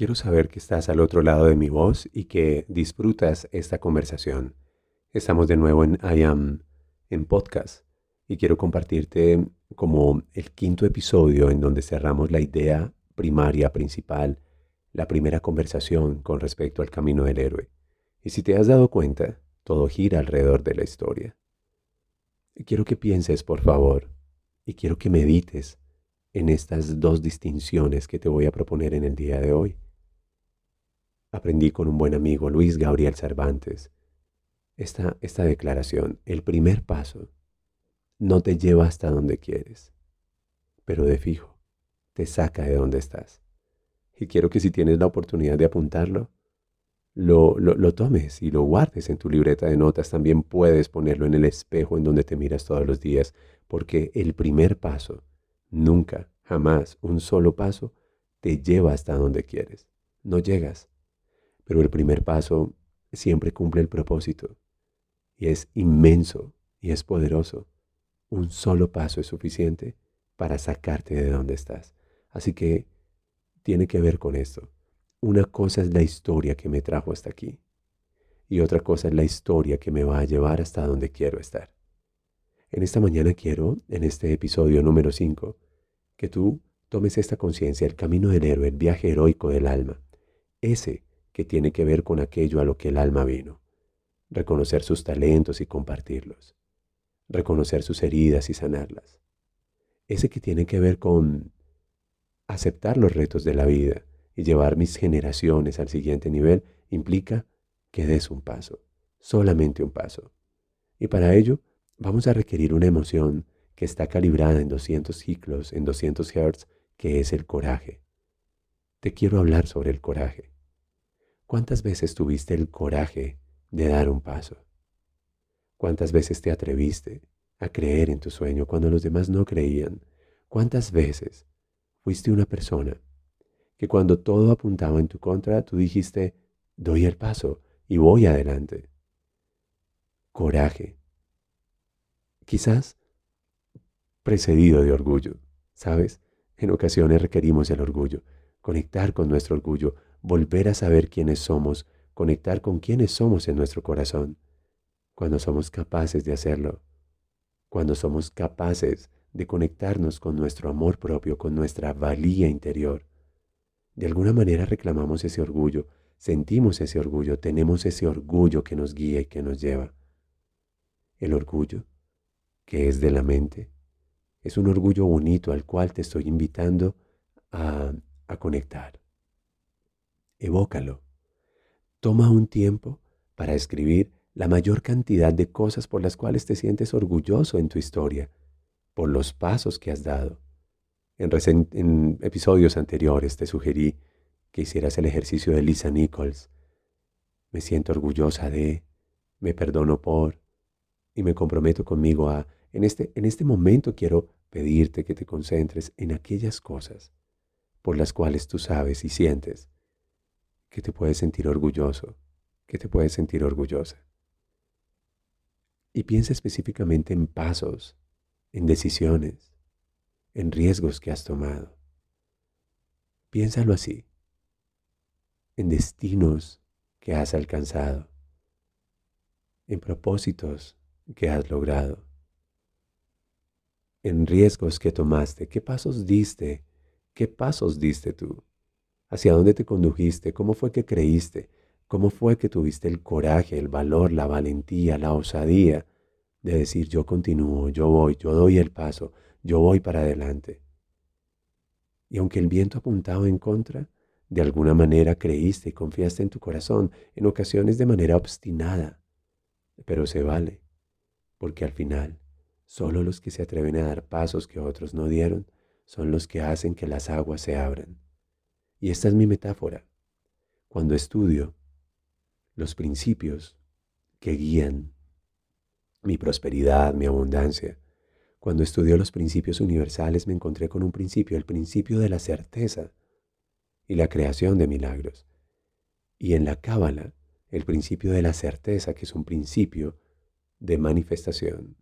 Quiero saber que estás al otro lado de mi voz y que disfrutas esta conversación. Estamos de nuevo en I Am, en podcast, y quiero compartirte como el quinto episodio en donde cerramos la idea primaria, principal, la primera conversación con respecto al camino del héroe. Y si te has dado cuenta, todo gira alrededor de la historia. quiero que pienses, por favor, y quiero que medites en estas dos distinciones que te voy a proponer en el día de hoy. Aprendí con un buen amigo, Luis Gabriel Cervantes, esta, esta declaración. El primer paso no te lleva hasta donde quieres, pero de fijo te saca de donde estás. Y quiero que si tienes la oportunidad de apuntarlo, lo, lo, lo, tomes y lo guardes en tu libreta de notas. También puedes ponerlo en el espejo en donde te miras todos los días, porque el primer paso, nunca, jamás, un solo paso, te lleva hasta donde quieres. No llegas, pero el primer paso siempre cumple el propósito y es inmenso y es poderoso. Un solo paso es suficiente para sacarte de donde estás. Así que tiene que ver con esto. Una cosa es la historia que me trajo hasta aquí y otra cosa es la historia que me va a llevar hasta donde quiero estar. En esta mañana quiero, en este episodio número 5, que tú tomes esta conciencia, el camino del héroe, el viaje heroico del alma, ese tiene que ver con aquello a lo que el alma vino, reconocer sus talentos y compartirlos, reconocer sus heridas y sanarlas, ese que tiene que ver con aceptar los retos de la vida y llevar mis generaciones al siguiente nivel implica que des un paso, solamente un paso. Y para ello vamos a requerir una emoción que está calibrada en 200 ciclos, en 200 Hz, que es el coraje. Te quiero hablar sobre el coraje. ¿Cuántas veces tuviste el coraje de dar un paso? ¿Cuántas veces te atreviste a creer en tu sueño cuando los demás no creían? ¿Cuántas veces fuiste una persona que cuando todo apuntaba en tu contra, tú dijiste, doy el paso y voy adelante? Coraje. Quizás precedido de orgullo, ¿sabes? En ocasiones requerimos el orgullo, conectar con nuestro orgullo, volver a saber quiénes somos, conectar con quiénes somos en nuestro corazón. Cuando somos capaces de hacerlo, cuando somos capaces de conectarnos con nuestro amor propio, con nuestra valía interior, de alguna manera reclamamos ese orgullo, sentimos ese orgullo, tenemos ese orgullo que nos guía y que nos lleva. El orgullo, que es de la mente, es un orgullo bonito al cual te estoy invitando a, a conectar evócalo. Toma un tiempo para escribir la mayor cantidad de cosas por las cuales te sientes orgulloso en tu historia, por los pasos que has dado. En, episodios anteriores te sugerí que hicieras el ejercicio de Lisa Nichols. Me siento orgullosa de, me perdono por, y me comprometo conmigo a, en este, en este momento quiero pedirte que te concentres en aquellas cosas por las cuales tú sabes y sientes que te puedes sentir orgulloso, que te puedes sentir orgullosa. Y piensa específicamente en pasos, en decisiones, en riesgos que has tomado. Piénsalo así, en destinos que has alcanzado, en propósitos que has logrado, en riesgos que tomaste, qué pasos diste, qué pasos diste tú hacia dónde te condujiste, cómo fue que creíste, cómo fue que tuviste el coraje, el valor, la valentía, la osadía de decir yo continúo, yo voy, yo doy el paso, yo voy para adelante. Y aunque el viento apuntaba en contra, De alguna manera creíste y confiaste en tu corazón, en ocasiones de manera obstinada, pero se vale, porque al final solo los que se atreven a dar pasos que otros no dieron son los que hacen que las aguas se abran. Y esta es mi metáfora. Cuando estudio los principios que guían mi prosperidad, mi abundancia, cuando estudio los principios universales me encontré con un principio, el principio de la certeza y la creación de milagros. Y en la Cábala, el principio de la certeza, que es un principio de manifestación.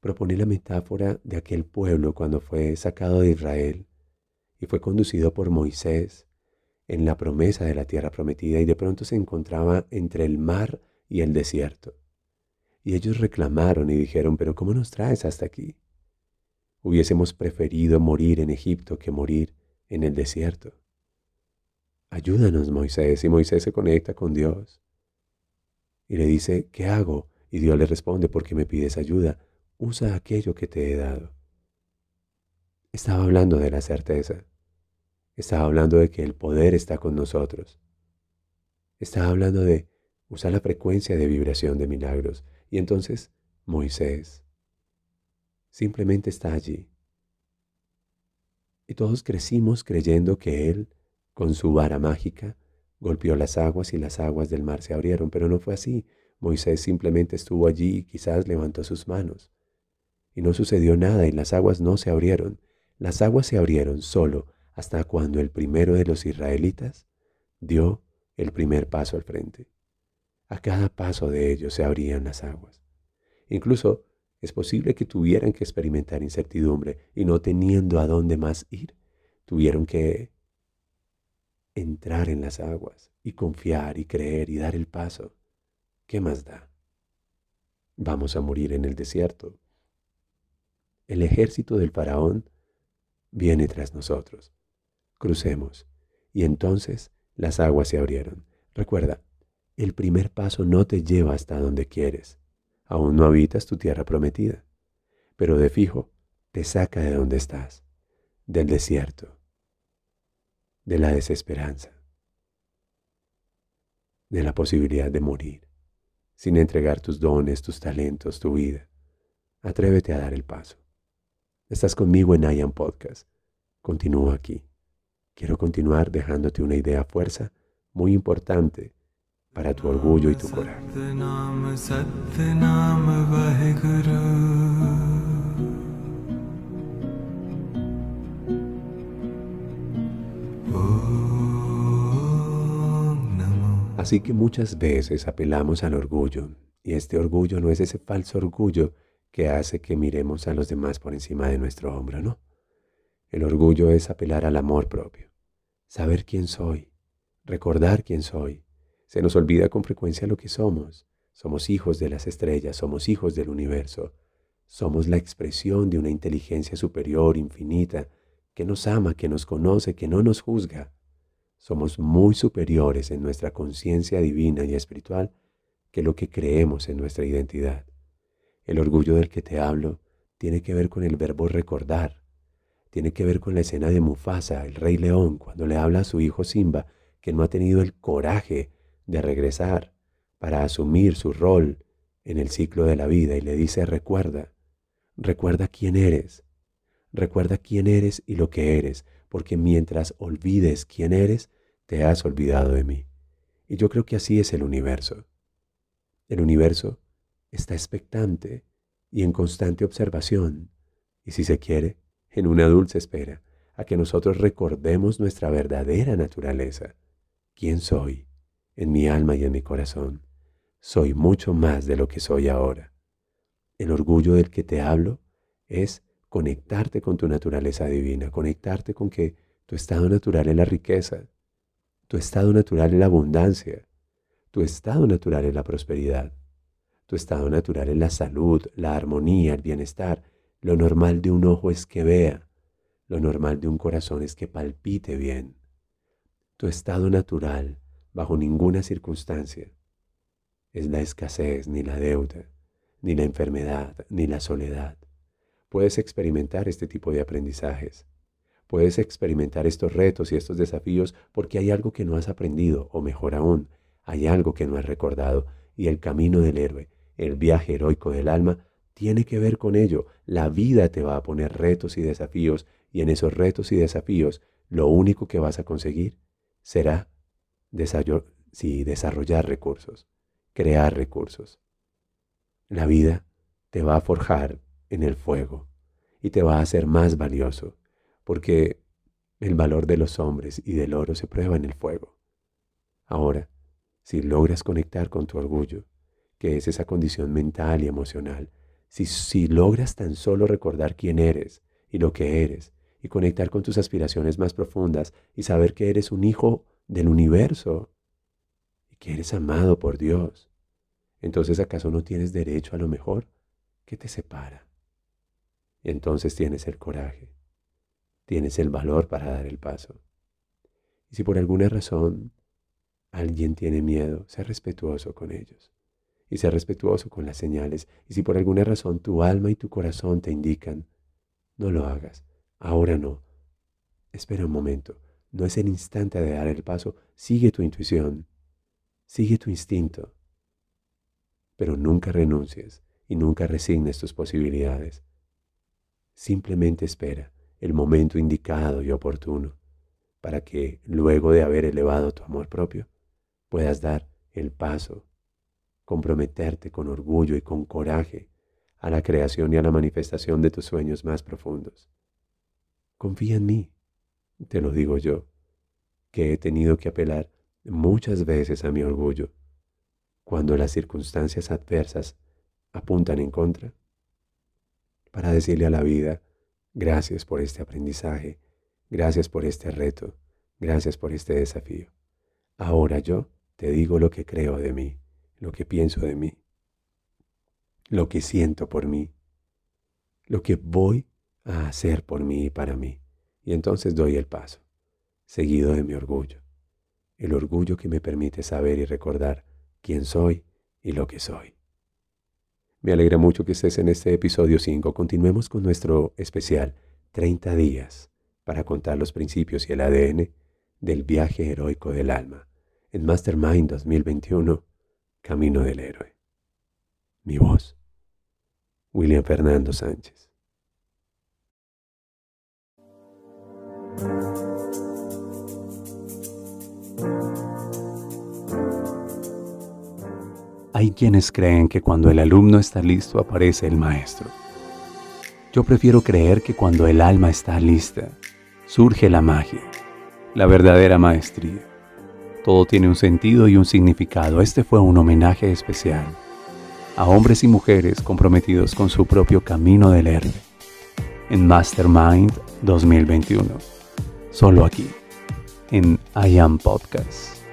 Propone la metáfora de aquel pueblo cuando fue sacado de Israel y fue conducido por Moisés en la promesa de la tierra prometida y de pronto se encontraba entre el mar y el desierto. Y ellos reclamaron y dijeron, pero ¿cómo nos traes hasta aquí? Hubiésemos preferido morir en Egipto que morir en el desierto. Ayúdanos, Moisés. Y Moisés se conecta con Dios. Y le dice, ¿qué hago? Y Dios le responde, porque me pides ayuda. Usa aquello que te he dado. Estaba hablando de la certeza. Estaba hablando de que el poder está con nosotros. Estaba hablando de usar la frecuencia de vibración de milagros. Y entonces Moisés simplemente está allí y todos crecimos creyendo que Él, con su vara mágica, golpeó las aguas y las aguas del mar se abrieron, pero no fue así. Moisés simplemente estuvo allí y quizás levantó sus manos. Y no sucedió nada y las aguas no se abrieron. Las aguas se abrieron solo hasta cuando el primero de los israelitas dio el primer paso al frente. A cada paso de ellos se abrían las aguas. Incluso es posible que tuvieran que experimentar incertidumbre y no teniendo a dónde más ir, tuvieron que entrar en las aguas y confiar y creer y dar el paso. ¿Qué más da? Vamos a morir en el desierto. El ejército del faraón viene tras nosotros. Crucemos. Y entonces las aguas se abrieron. Recuerda, el primer paso no te lleva hasta donde quieres. Aún no habitas tu tierra prometida, pero de fijo te saca de donde estás, del desierto, de la desesperanza, de la posibilidad de morir, sin entregar tus dones, tus talentos, tu vida. Atrévete a dar el paso. Estás conmigo en IAM Podcast. Continúo aquí. Quiero continuar dejándote una idea fuerza muy importante para tu orgullo y tu coraje. Así que muchas veces apelamos al orgullo, y este orgullo no es ese falso orgullo que hace que miremos a los demás por encima de nuestro hombro, no. El orgullo es apelar al amor propio, saber quién soy, recordar quién soy, se nos olvida con frecuencia lo que somos. Somos hijos de las estrellas, somos hijos del universo. Somos la expresión de una inteligencia superior, infinita, que nos ama, que nos conoce, que no nos juzga. Somos muy superiores en nuestra conciencia divina y espiritual que lo que creemos en nuestra identidad. El orgullo del que te hablo tiene que ver con el verbo recordar, tiene que ver con la escena de Mufasa, el rey león, cuando le habla a su hijo Simba, que no ha tenido el coraje de regresar para asumir su rol en el ciclo de la vida y le dice, recuerda, recuerda quién eres, recuerda quién eres y lo que eres, porque mientras olvides quién eres, te has olvidado de mí. Y yo creo que así es el universo. El universo está expectante y en constante observación, y si se quiere, en una dulce espera, a que nosotros recordemos nuestra verdadera naturaleza. ¿Quién soy? en mi alma y en mi corazón. Soy mucho más de lo que soy ahora. El orgullo del que te hablo es conectarte con tu naturaleza divina, conectarte con que tu estado natural es la riqueza, tu estado natural es la abundancia, tu estado natural es la prosperidad, tu estado natural es la salud, la armonía, el bienestar. Lo normal de un ojo es que vea, lo normal de un corazón es que palpite bien. Tu estado natural bajo ninguna circunstancia es la escasez, ni la deuda, ni la enfermedad, ni la soledad. Puedes experimentar este tipo de aprendizajes. Puedes experimentar estos retos y estos desafíos porque hay algo que no has aprendido, o mejor aún, hay algo que no has recordado, y el camino del héroe, el viaje heroico del alma, tiene que ver con ello. La vida te va a poner retos y desafíos, y en esos retos y desafíos, lo único que vas a conseguir será desarrollar recursos, crear recursos. La vida te va a forjar en el fuego y te va a hacer más valioso, porque el valor de los hombres y del oro se prueba en el fuego. Ahora, si logras conectar con tu orgullo, que es esa condición mental y emocional, si, si logras tan solo recordar quién eres y lo que eres, y conectar con tus aspiraciones más profundas y saber que eres un hijo del universo y que eres amado por Dios, entonces ¿acaso no tienes derecho a lo mejor? ¿Qué te separa? Entonces tienes el coraje, tienes el valor para dar el paso. Y si por alguna razón alguien tiene miedo, sé respetuoso con ellos. Y sé respetuoso con las señales. Y si por alguna razón tu alma y tu corazón te indican, no lo hagas. Ahora no. Espera un momento. No es el instante de dar el paso. Sigue tu intuición. Sigue tu instinto. Pero nunca renuncies y nunca resignes tus posibilidades. Simplemente espera el momento indicado y oportuno para que, luego de haber elevado tu amor propio, puedas dar el paso, comprometerte con orgullo y con coraje a la creación y a la manifestación de tus sueños más profundos. Confía en mí, te lo digo yo, que he tenido que apelar muchas veces a mi orgullo cuando las circunstancias adversas apuntan en contra, para decirle a la vida, gracias por este aprendizaje, gracias por este reto, gracias por este desafío. Ahora yo te digo lo que creo de mí, lo que pienso de mí, lo que siento por mí, lo que voy a hacer por mí y para mí. Y entonces doy el paso, seguido de mi orgullo, el orgullo que me permite saber y recordar quién soy y lo que soy. Me alegra mucho que estés en este episodio 5. Continuemos con nuestro especial 30 días para contar los principios y el ADN del viaje heroico del alma en Mastermind 2021, Camino del Héroe. Mi voz, William Fernando Sánchez. Hay quienes creen que cuando el alumno está listo aparece el maestro. Yo prefiero creer que cuando el alma está lista, surge la magia, la verdadera maestría. Todo tiene un sentido y un significado. Este fue un homenaje especial a hombres y mujeres comprometidos con su propio camino del héroe en Mastermind 2021. Solo aquí, en I Am Podcast.